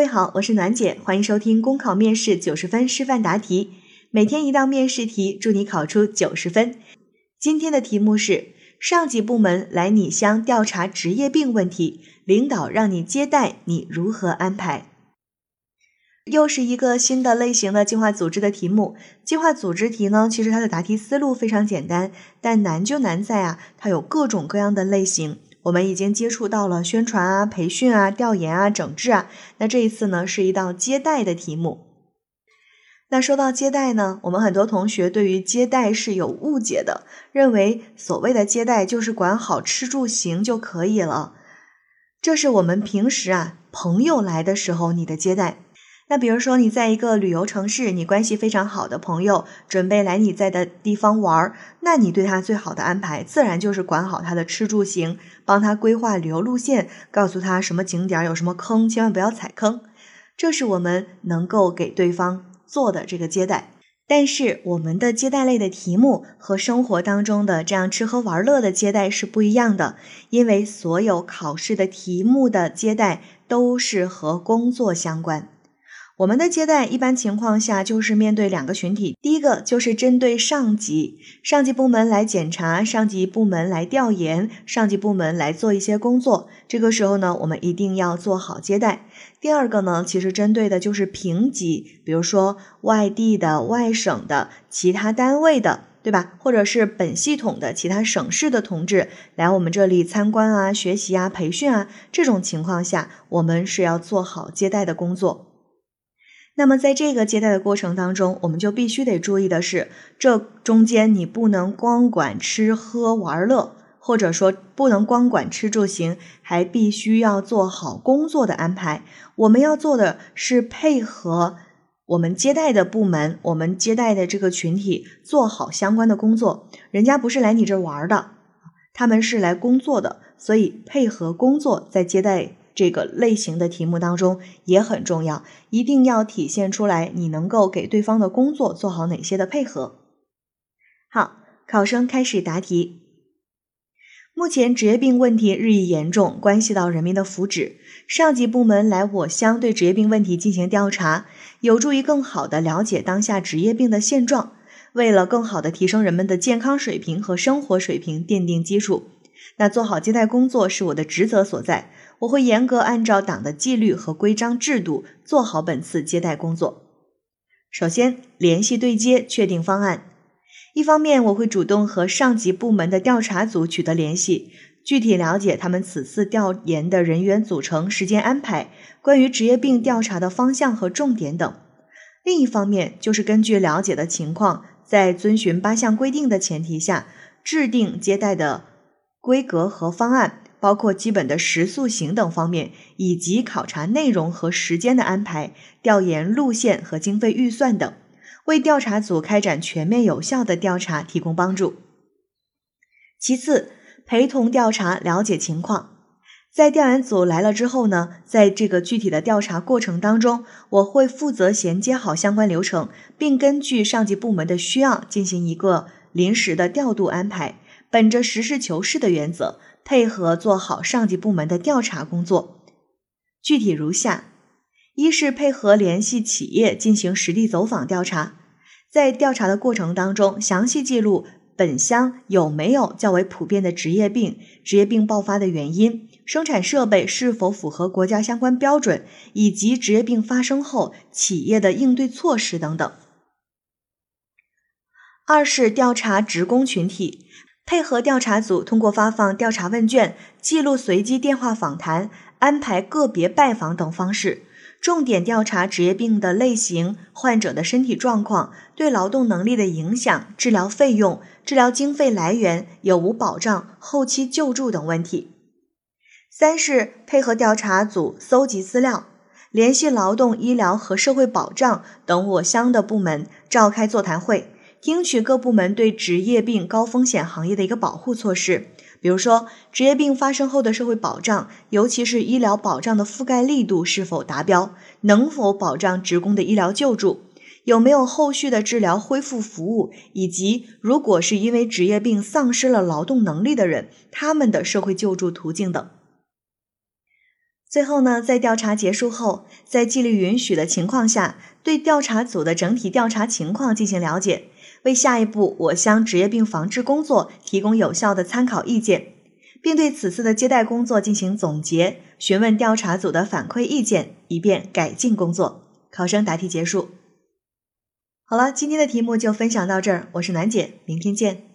各位好，我是暖姐，欢迎收听公考面试九十分示范答题，每天一道面试题，祝你考出九十分。今天的题目是：上级部门来你乡调查职业病问题，领导让你接待，你如何安排？又是一个新的类型的计划组织的题目。计划组织题呢，其实它的答题思路非常简单，但难就难在啊，它有各种各样的类型。我们已经接触到了宣传啊、培训啊、调研啊、整治啊。那这一次呢，是一道接待的题目。那说到接待呢，我们很多同学对于接待是有误解的，认为所谓的接待就是管好吃住行就可以了。这是我们平时啊朋友来的时候你的接待。那比如说你在一个旅游城市，你关系非常好的朋友准备来你在的地方玩儿，那你对他最好的安排，自然就是管好他的吃住行，帮他规划旅游路线，告诉他什么景点有什么坑，千万不要踩坑。这是我们能够给对方做的这个接待。但是我们的接待类的题目和生活当中的这样吃喝玩乐的接待是不一样的，因为所有考试的题目的接待都是和工作相关。我们的接待一般情况下就是面对两个群体，第一个就是针对上级，上级部门来检查，上级部门来调研，上级部门来做一些工作，这个时候呢，我们一定要做好接待。第二个呢，其实针对的就是平级，比如说外地的、外省的、其他单位的，对吧？或者是本系统的其他省市的同志来我们这里参观啊、学习啊、培训啊，这种情况下，我们是要做好接待的工作。那么，在这个接待的过程当中，我们就必须得注意的是，这中间你不能光管吃喝玩乐，或者说不能光管吃住行，还必须要做好工作的安排。我们要做的是配合我们接待的部门，我们接待的这个群体做好相关的工作。人家不是来你这玩的，他们是来工作的，所以配合工作在接待。这个类型的题目当中也很重要，一定要体现出来你能够给对方的工作做好哪些的配合。好，考生开始答题。目前职业病问题日益严重，关系到人民的福祉。上级部门来我乡对职业病问题进行调查，有助于更好的了解当下职业病的现状，为了更好的提升人们的健康水平和生活水平奠定基础。那做好接待工作是我的职责所在。我会严格按照党的纪律和规章制度做好本次接待工作。首先，联系对接，确定方案。一方面，我会主动和上级部门的调查组取得联系，具体了解他们此次调研的人员组成、时间安排、关于职业病调查的方向和重点等。另一方面，就是根据了解的情况，在遵循八项规定的前提下，制定接待的规格和方案。包括基本的食宿行等方面，以及考察内容和时间的安排、调研路线和经费预算等，为调查组开展全面有效的调查提供帮助。其次，陪同调查，了解情况。在调研组来了之后呢，在这个具体的调查过程当中，我会负责衔接好相关流程，并根据上级部门的需要进行一个临时的调度安排，本着实事求是的原则。配合做好上级部门的调查工作，具体如下：一是配合联系企业进行实地走访调查，在调查的过程当中，详细记录本乡有没有较为普遍的职业病、职业病爆发的原因、生产设备是否符合国家相关标准，以及职业病发生后企业的应对措施等等。二是调查职工群体。配合调查组，通过发放调查问卷、记录随机电话访谈、安排个别拜访等方式，重点调查职业病的类型、患者的身体状况、对劳动能力的影响、治疗费用、治疗经费来源有无保障、后期救助等问题。三是配合调查组搜集资料，联系劳动、医疗和社会保障等我乡的部门，召开座谈会。听取各部门对职业病高风险行业的一个保护措施，比如说职业病发生后的社会保障，尤其是医疗保障的覆盖力度是否达标，能否保障职工的医疗救助，有没有后续的治疗恢复服务，以及如果是因为职业病丧失了劳动能力的人，他们的社会救助途径等。最后呢，在调查结束后，在纪律允许的情况下，对调查组的整体调查情况进行了解，为下一步我乡职业病防治工作提供有效的参考意见，并对此次的接待工作进行总结，询问调查组的反馈意见，以便改进工作。考生答题结束。好了，今天的题目就分享到这儿，我是楠姐，明天见。